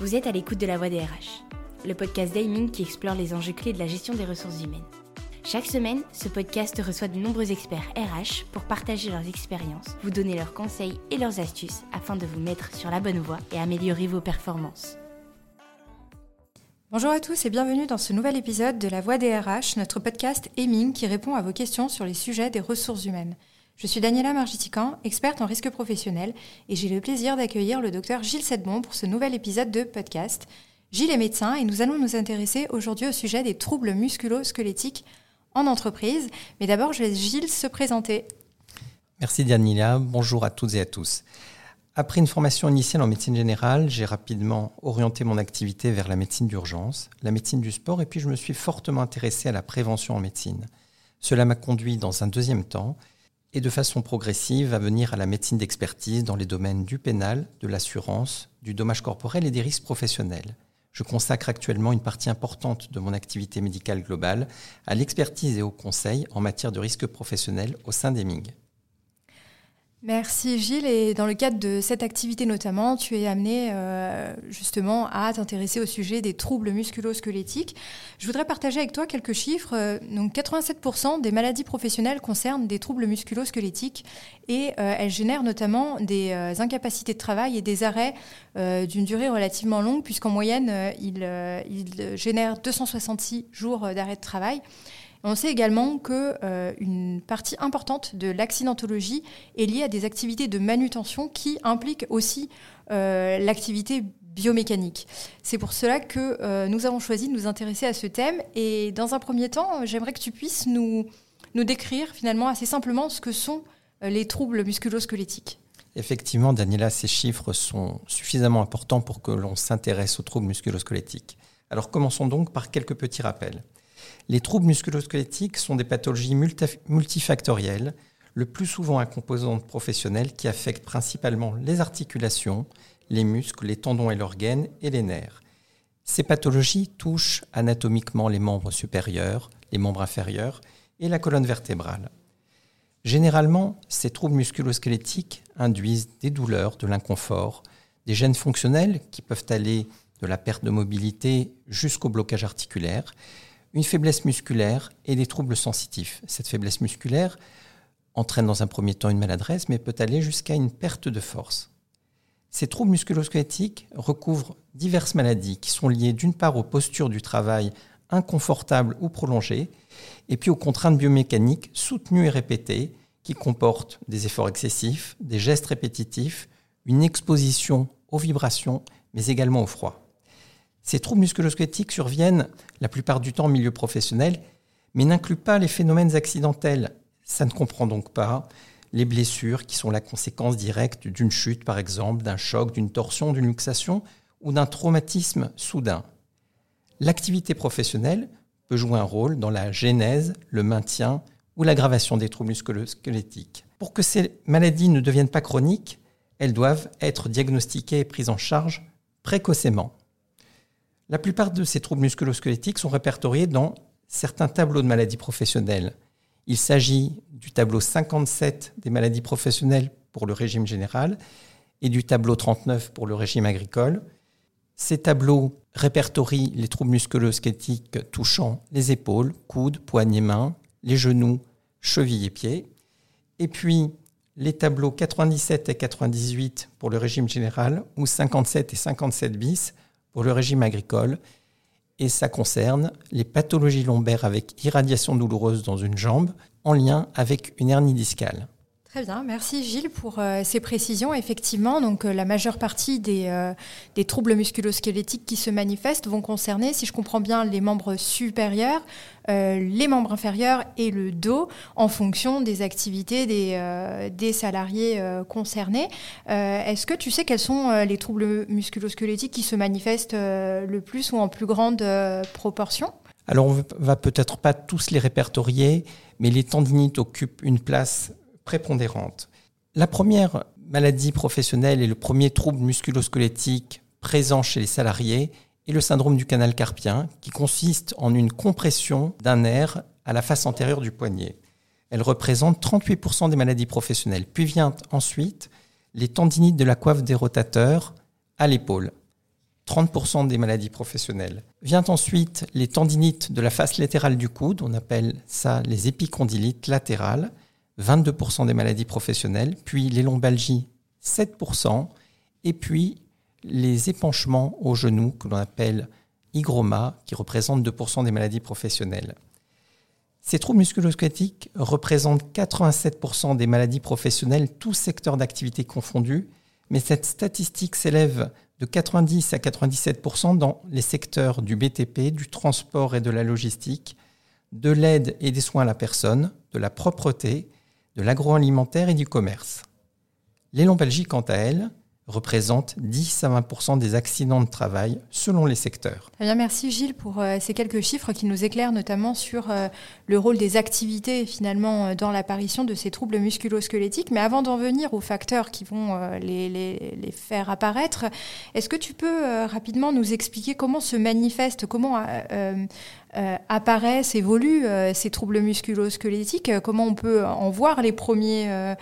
Vous êtes à l'écoute de la Voix des RH, le podcast d'Aiming qui explore les enjeux clés de la gestion des ressources humaines. Chaque semaine, ce podcast reçoit de nombreux experts RH pour partager leurs expériences, vous donner leurs conseils et leurs astuces afin de vous mettre sur la bonne voie et améliorer vos performances. Bonjour à tous et bienvenue dans ce nouvel épisode de La Voix des RH, notre podcast Aiming qui répond à vos questions sur les sujets des ressources humaines. Je suis Daniela Margitican, experte en risque professionnel, et j'ai le plaisir d'accueillir le docteur Gilles Sedbon pour ce nouvel épisode de podcast. Gilles est médecin et nous allons nous intéresser aujourd'hui au sujet des troubles musculo-squelettiques en entreprise. Mais d'abord, je laisse Gilles se présenter. Merci Daniela, bonjour à toutes et à tous. Après une formation initiale en médecine générale, j'ai rapidement orienté mon activité vers la médecine d'urgence, la médecine du sport, et puis je me suis fortement intéressé à la prévention en médecine. Cela m'a conduit dans un deuxième temps et de façon progressive à venir à la médecine d'expertise dans les domaines du pénal, de l'assurance, du dommage corporel et des risques professionnels. Je consacre actuellement une partie importante de mon activité médicale globale à l'expertise et au conseil en matière de risques professionnels au sein des MIG. Merci Gilles. Et dans le cadre de cette activité notamment, tu es amené euh, justement à t'intéresser au sujet des troubles musculo-squelettiques. Je voudrais partager avec toi quelques chiffres. Euh, donc 87% des maladies professionnelles concernent des troubles musculo-squelettiques et euh, elles génèrent notamment des incapacités de travail et des arrêts d'une durée relativement longue puisqu'en moyenne, ils, génèrent 266 jours d'arrêt de travail. On sait également qu'une euh, partie importante de l'accidentologie est liée à des activités de manutention qui impliquent aussi euh, l'activité biomécanique. C'est pour cela que euh, nous avons choisi de nous intéresser à ce thème. Et dans un premier temps, j'aimerais que tu puisses nous, nous décrire finalement assez simplement ce que sont les troubles musculo-squelettiques. Effectivement, Daniela, ces chiffres sont suffisamment importants pour que l'on s'intéresse aux troubles musculo-squelettiques. Alors commençons donc par quelques petits rappels. Les troubles musculosquelettiques sont des pathologies multifactorielles, le plus souvent à composante professionnelle qui affectent principalement les articulations, les muscles, les tendons et l'organe et les nerfs. Ces pathologies touchent anatomiquement les membres supérieurs, les membres inférieurs et la colonne vertébrale. Généralement, ces troubles musculosquelettiques induisent des douleurs, de l'inconfort, des gènes fonctionnels qui peuvent aller de la perte de mobilité jusqu'au blocage articulaire, une faiblesse musculaire et des troubles sensitifs. Cette faiblesse musculaire entraîne dans un premier temps une maladresse, mais peut aller jusqu'à une perte de force. Ces troubles musculosquelettiques recouvrent diverses maladies qui sont liées d'une part aux postures du travail inconfortables ou prolongées, et puis aux contraintes biomécaniques soutenues et répétées qui comportent des efforts excessifs, des gestes répétitifs, une exposition aux vibrations, mais également au froid. Ces troubles musculosquelettiques surviennent la plupart du temps en milieu professionnel, mais n'incluent pas les phénomènes accidentels. Ça ne comprend donc pas les blessures qui sont la conséquence directe d'une chute, par exemple, d'un choc, d'une torsion, d'une luxation ou d'un traumatisme soudain. L'activité professionnelle peut jouer un rôle dans la genèse, le maintien ou l'aggravation des troubles musculosquelettiques. Pour que ces maladies ne deviennent pas chroniques, elles doivent être diagnostiquées et prises en charge précocement. La plupart de ces troubles musculosquelettiques sont répertoriés dans certains tableaux de maladies professionnelles. Il s'agit du tableau 57 des maladies professionnelles pour le régime général et du tableau 39 pour le régime agricole. Ces tableaux répertorient les troubles musculosquelettiques touchant les épaules, coudes, poignets, mains, les genoux, chevilles et pieds. Et puis les tableaux 97 et 98 pour le régime général ou 57 et 57 bis pour le régime agricole et ça concerne les pathologies lombaires avec irradiation douloureuse dans une jambe en lien avec une hernie discale. Très bien, merci Gilles pour euh, ces précisions. Effectivement, donc euh, la majeure partie des, euh, des troubles musculosquelettiques qui se manifestent vont concerner, si je comprends bien, les membres supérieurs, les membres inférieurs et le dos, en fonction des activités des, des salariés concernés. Est-ce que tu sais quels sont les troubles musculosquelettiques qui se manifestent le plus ou en plus grande proportion? Alors, on va peut-être pas tous les répertorier, mais les tendinites occupent une place prépondérante. La première maladie professionnelle et le premier trouble musculosquelettique présent chez les salariés est le syndrome du canal carpien, qui consiste en une compression d'un nerf à la face antérieure du poignet. Elle représente 38% des maladies professionnelles. Puis vient ensuite les tendinites de la coiffe des rotateurs à l'épaule. 30% des maladies professionnelles. Vient ensuite les tendinites de la face latérale du coude, on appelle ça les épicondylites latérales, 22% des maladies professionnelles, puis les lombalgies, 7%, et puis les épanchements au genou que l'on appelle hygroma, qui représentent 2% des maladies professionnelles. Ces troubles musculosquelettiques représentent 87% des maladies professionnelles, tous secteurs d'activité confondus, mais cette statistique s'élève de 90 à 97% dans les secteurs du BTP, du transport et de la logistique, de l'aide et des soins à la personne, de la propreté, de l'agroalimentaire et du commerce. Les lombalgies, quant à elles, représente 10 à 20 des accidents de travail selon les secteurs. bien, merci Gilles pour euh, ces quelques chiffres qui nous éclairent notamment sur euh, le rôle des activités finalement euh, dans l'apparition de ces troubles musculo-squelettiques. Mais avant d'en venir aux facteurs qui vont les, les, faire apparaître, est-ce que tu peux rapidement nous expliquer comment se manifeste, comment euh, apparaissent, évoluent euh, ces troubles musculo-squelettiques, euh, comment on peut en voir les premiers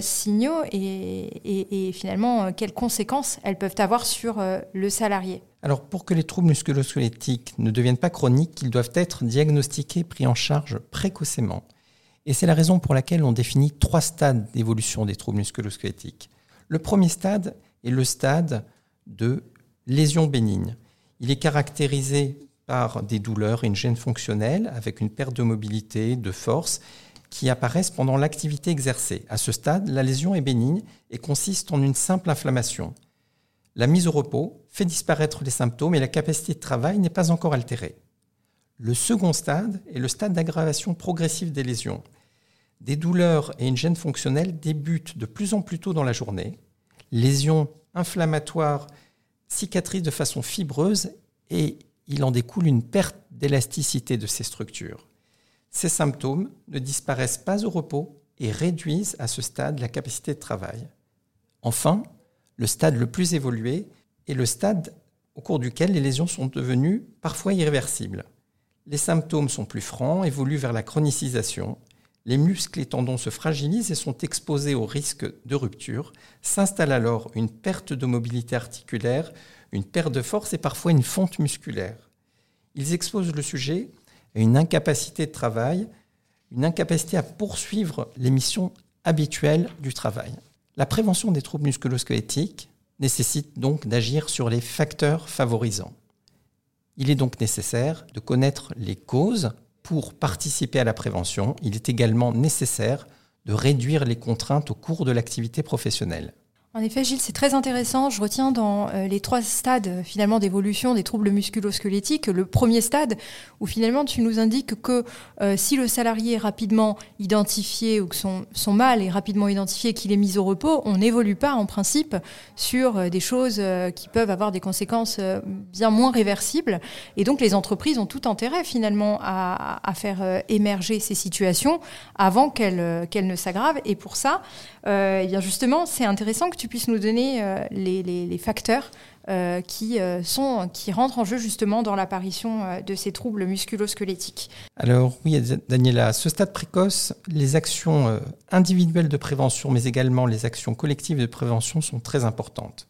signaux et, finalement quelles conséquences elles peuvent avoir sur le salarié. Alors pour que les troubles musculo-squelettiques ne deviennent pas chroniques, ils doivent être diagnostiqués, pris en charge précocement. Et c'est la raison pour laquelle on définit trois stades d'évolution des troubles musculo-squelettiques. Le premier stade est le stade de lésion bénigne. Il est caractérisé par des douleurs et une gêne fonctionnelle avec une perte de mobilité, de force qui apparaissent pendant l'activité exercée. À ce stade, la lésion est bénigne et consiste en une simple inflammation. La mise au repos fait disparaître les symptômes et la capacité de travail n'est pas encore altérée. Le second stade est le stade d'aggravation progressive des lésions. Des douleurs et une gêne fonctionnelle débutent de plus en plus tôt dans la journée. Lésions inflammatoires cicatrisent de façon fibreuse et il en découle une perte d'élasticité de ces structures. Ces symptômes ne disparaissent pas au repos et réduisent à ce stade la capacité de travail. Enfin, le stade le plus évolué est le stade au cours duquel les lésions sont devenues parfois irréversibles. Les symptômes sont plus francs, évoluent vers la chronicisation, les muscles et tendons se fragilisent et sont exposés au risque de rupture, s'installe alors une perte de mobilité articulaire, une perte de force et parfois une fonte musculaire. Ils exposent le sujet à une incapacité de travail, une incapacité à poursuivre les missions habituelles du travail. La prévention des troubles musculo-squelettiques nécessite donc d'agir sur les facteurs favorisants. Il est donc nécessaire de connaître les causes pour participer à la prévention. Il est également nécessaire de réduire les contraintes au cours de l'activité professionnelle. En effet, Gilles, c'est très intéressant. Je retiens dans euh, les trois stades finalement d'évolution des troubles musculo-squelettiques le premier stade où finalement tu nous indiques que euh, si le salarié est rapidement identifié ou que son, mal est rapidement identifié qu'il est mis au repos, on n'évolue pas en principe sur euh, des choses qui peuvent avoir des conséquences bien moins réversibles. Et donc les entreprises ont tout intérêt finalement à, faire émerger ces situations avant qu'elles qu'elles ne s'aggravent. Et pour ça, eh bien justement, c'est intéressant que tu puisses nous donner euh, les, facteurs euh, qui, euh, sont, qui rentrent en jeu justement dans l'apparition de ces troubles musculo-squelettiques. Alors oui, Daniela, à ce stade précoce, les actions individuelles de prévention, mais également les actions collectives de prévention sont très importantes.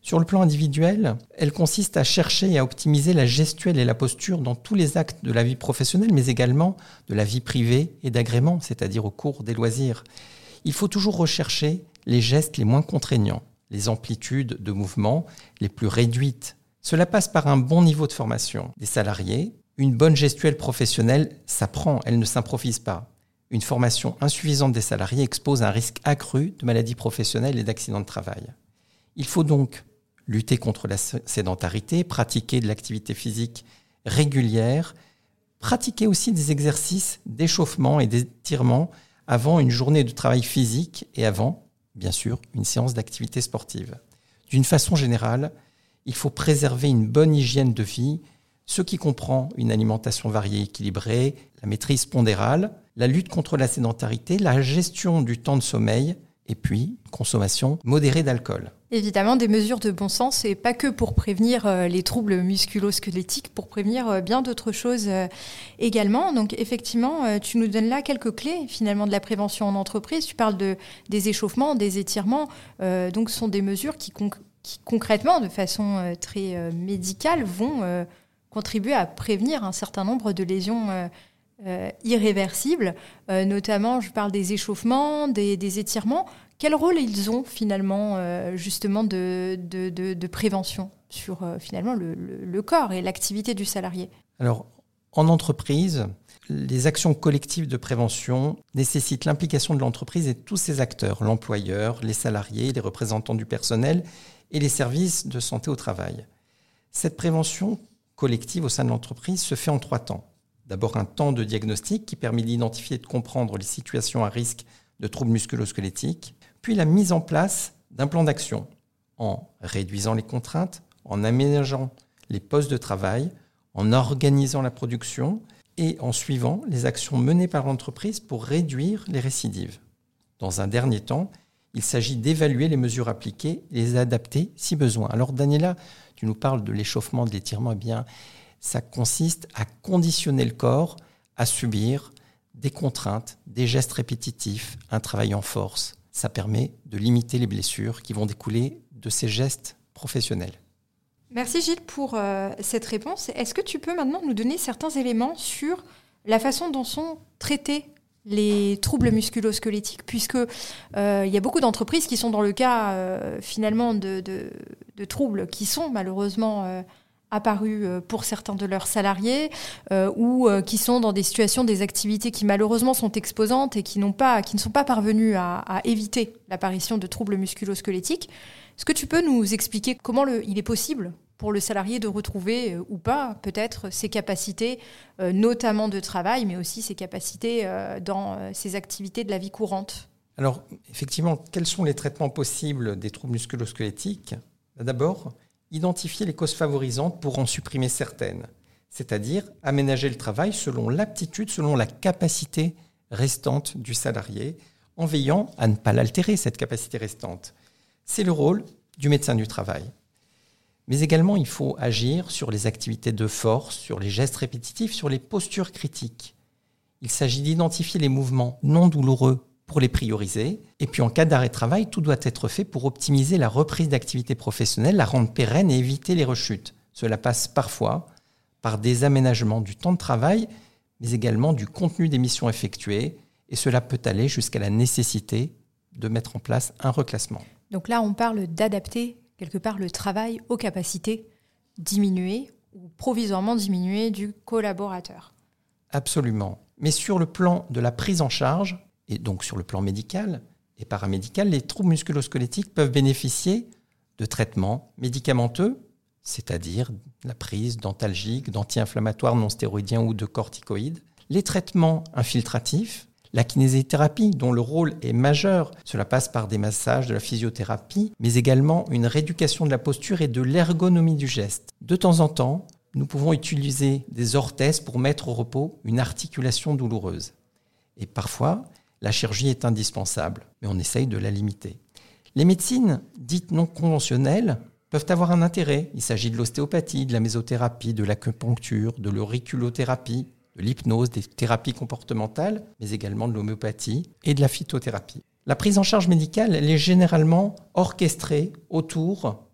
Sur le plan individuel, elles consistent à chercher et à optimiser la gestuelle et la posture dans tous les actes de la vie professionnelle, mais également de la vie privée et d'agrément, c'est-à-dire au cours des loisirs. Il faut toujours rechercher les gestes les moins contraignants, les amplitudes de mouvement les plus réduites. Cela passe par un bon niveau de formation des salariés. Une bonne gestuelle professionnelle s'apprend, elle ne s'improvise pas. Une formation insuffisante des salariés expose un risque accru de maladies professionnelles et d'accidents de travail. Il faut donc lutter contre la sédentarité, pratiquer de l'activité physique régulière, pratiquer aussi des exercices d'échauffement et d'étirement avant une journée de travail physique et avant bien sûr, une séance d'activité sportive. D'une façon générale, il faut préserver une bonne hygiène de vie, ce qui comprend une alimentation variée et équilibrée, la maîtrise pondérale, la lutte contre la sédentarité, la gestion du temps de sommeil et puis consommation modérée d'alcool. Évidemment, des mesures de bon sens et pas que pour prévenir euh, les troubles musculo-squelettiques, pour prévenir euh, bien d'autres choses euh, également. Donc effectivement, tu nous donnes là quelques clés finalement de la prévention en entreprise. Tu parles de, des échauffements, des étirements. donc ce sont des mesures qui, qui concrètement, de façon très médicale, vont contribuer à prévenir un certain nombre de lésions irréversibles. notamment, je parle des échauffements, des, étirements. Quel rôle ils ont finalement justement de, prévention sur finalement le, le, corps et l'activité du salarié? Alors, en entreprise, les actions collectives de prévention nécessitent l'implication de l'entreprise et de tous ses acteurs, l'employeur, les salariés, les représentants du personnel et les services de santé au travail. Cette prévention collective au sein de l'entreprise se fait en trois temps. D'abord un temps de diagnostic qui permet d'identifier et de comprendre les situations à risque de troubles musculo-squelettiques, puis la mise en place d'un plan d'action en réduisant les contraintes, en aménageant les postes de travail, en organisant la production et en suivant les actions menées par l'entreprise pour réduire les récidives. Dans un dernier temps, il s'agit d'évaluer les mesures appliquées et les adapter si besoin. Alors Daniela, tu nous parles de l'échauffement, de l'étirement, eh bien ça consiste à conditionner le corps à subir des contraintes, des gestes répétitifs, un travail en force. Ça permet de limiter les blessures qui vont découler de ces gestes professionnels. Merci Gilles pour euh, cette réponse. Est-ce que tu peux maintenant nous donner certains éléments sur la façon dont sont traités les troubles musculo-squelettiques, puisque euh, il y a beaucoup d'entreprises qui sont dans le cas euh, finalement de, troubles qui sont malheureusement apparus pour certains de leurs salariés ou qui sont dans des situations, des activités qui malheureusement sont exposantes et qui, pas, qui ne sont pas parvenues à, éviter l'apparition de troubles musculo-squelettiques. Est-ce que tu peux nous expliquer comment il est possible pour le salarié de retrouver euh, ou pas peut-être ses capacités, euh, notamment de travail, mais aussi ses capacités euh, dans ses activités de la vie courante? Alors, effectivement, quels sont les traitements possibles des troubles musculo-squelettiques? D'abord, identifier les causes favorisantes pour en supprimer certaines, c'est-à-dire aménager le travail selon l'aptitude, selon la capacité restante du salarié, en veillant à ne pas l'altérer, cette capacité restante. C'est le rôle du médecin du travail. Mais également, il faut agir sur les activités de force, sur les gestes répétitifs, sur les postures critiques. Il s'agit d'identifier les mouvements non douloureux pour les prioriser. Et puis en cas d'arrêt de travail, tout doit être fait pour optimiser la reprise d'activité professionnelle, la rendre pérenne et éviter les rechutes. Cela passe parfois par des aménagements du temps de travail, mais également du contenu des missions effectuées, et cela peut aller jusqu'à la nécessité de mettre en place un reclassement. Donc là, on parle d'adapter quelque part le travail aux capacités diminuées ou provisoirement diminuées du collaborateur. Absolument. Mais sur le plan de la prise en charge, et donc sur le plan médical et paramédical, les troubles musculosquelettiques peuvent bénéficier de traitements médicamenteux, c'est-à-dire la prise d'antalgiques, d'anti-inflammatoires non stéroïdiens ou de corticoïdes, les traitements infiltratifs, la kinésithérapie, dont le rôle est majeur, cela passe par des massages, de la physiothérapie, mais également une rééducation de la posture et de l'ergonomie du geste. De temps en temps, nous pouvons utiliser des orthèses pour mettre au repos une articulation douloureuse. Et parfois, la chirurgie est indispensable, mais on essaye de la limiter. Les médecines dites non conventionnelles peuvent avoir un intérêt. Il s'agit de l'ostéopathie, de la mésothérapie, de l'acupuncture, de l'auriculothérapie, de l'hypnose, des thérapies comportementales, mais également de l'homéopathie et de la phytothérapie. La prise en charge médicale, est généralement orchestrée autour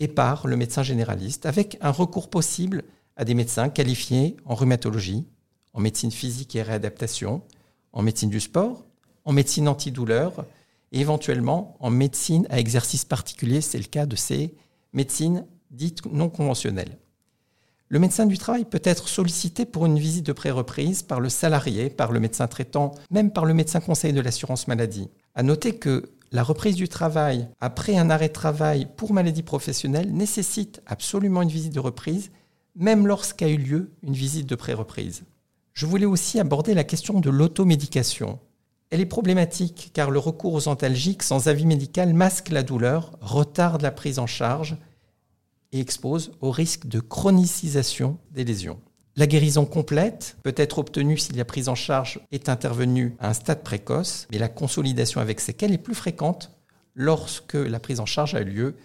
et par le médecin généraliste, avec un recours possible à des médecins qualifiés en rhumatologie, en médecine physique et réadaptation, en médecine du sport, en médecine antidouleur et éventuellement en médecine à exercice particulier, c'est le cas de ces médecines dites non conventionnelles. Le médecin du travail peut être sollicité pour une visite de pré-reprise par le salarié, par le médecin traitant, même par le médecin conseil de l'assurance maladie. À noter que la reprise du travail après un arrêt de travail pour maladie professionnelle nécessite absolument une visite de reprise, même lorsqu'a eu lieu une visite de pré-reprise. Je voulais aussi aborder la question de l'automédication. Elle est problématique car le recours aux antalgiques sans avis médical masque la douleur, retarde la prise en charge et expose au risque de chronicisation des lésions. La guérison complète peut être obtenue si la prise en charge est intervenue à un stade précoce, mais la consolidation avec séquelles est plus fréquente lorsque la prise en charge a eu lieu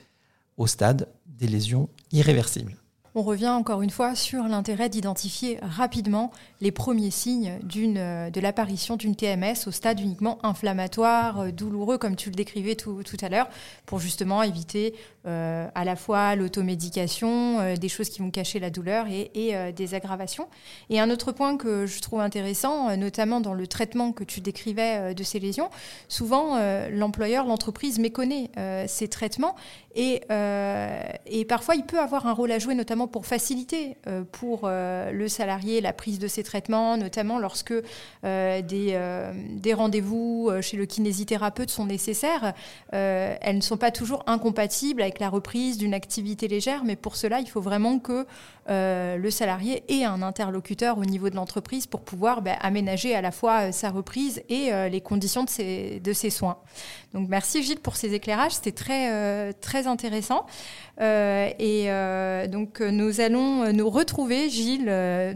au stade des lésions irréversibles. On revient encore une fois sur l'intérêt d'identifier rapidement les premiers signes euh, de l'apparition d'une TMS au stade uniquement inflammatoire, euh, douloureux, comme tu le décrivais tout, à l'heure, pour justement éviter euh, à la fois l'automédication, des choses qui vont cacher la douleur et, des aggravations. Et un autre point que je trouve intéressant, notamment dans le traitement que tu décrivais de ces lésions, souvent l'employeur, l'entreprise méconnaît ces traitements et, et parfois il peut avoir un rôle à jouer, notamment pour faciliter pour le salarié la prise de ces traitements, notamment lorsque euh, des, euh, des rendez-vous euh, chez le kinésithérapeute sont nécessaires. elles ne sont pas toujours incompatibles avec la reprise d'une activité légère, mais pour cela, il faut vraiment que le salarié ait un interlocuteur au niveau de l'entreprise pour pouvoir ben, aménager à la fois sa reprise et les conditions de ses, de ses soins. Donc merci Gilles pour ces éclairages, c'était très, très intéressant. et donc nous allons nous retrouver, Gilles,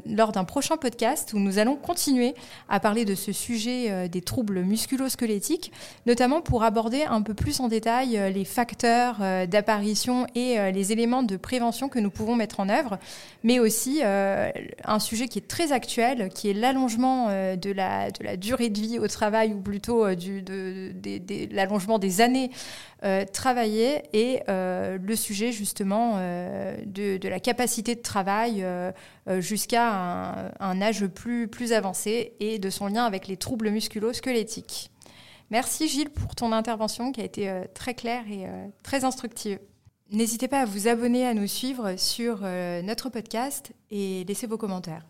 lors d'un prochain podcast où nous allons continuer à parler de ce sujet euh, des troubles musculo-squelettiques, notamment pour aborder un peu plus en détail euh, les facteurs euh, d'apparition et les éléments de prévention que nous pouvons mettre en œuvre, mais aussi un sujet qui est très actuel, qui est l'allongement de la, de la durée de vie au travail, ou plutôt de, l'allongement des années travaillées, et le sujet justement de, la capacité de travail jusqu'à un, âge plus, plus avancé et de son lien avec les troubles musculo-squelettiques. Merci Gilles pour ton intervention qui a été euh, très claire et euh, très instructive. N'hésitez pas à vous abonner, à nous suivre sur euh, notre podcast et laisser vos commentaires.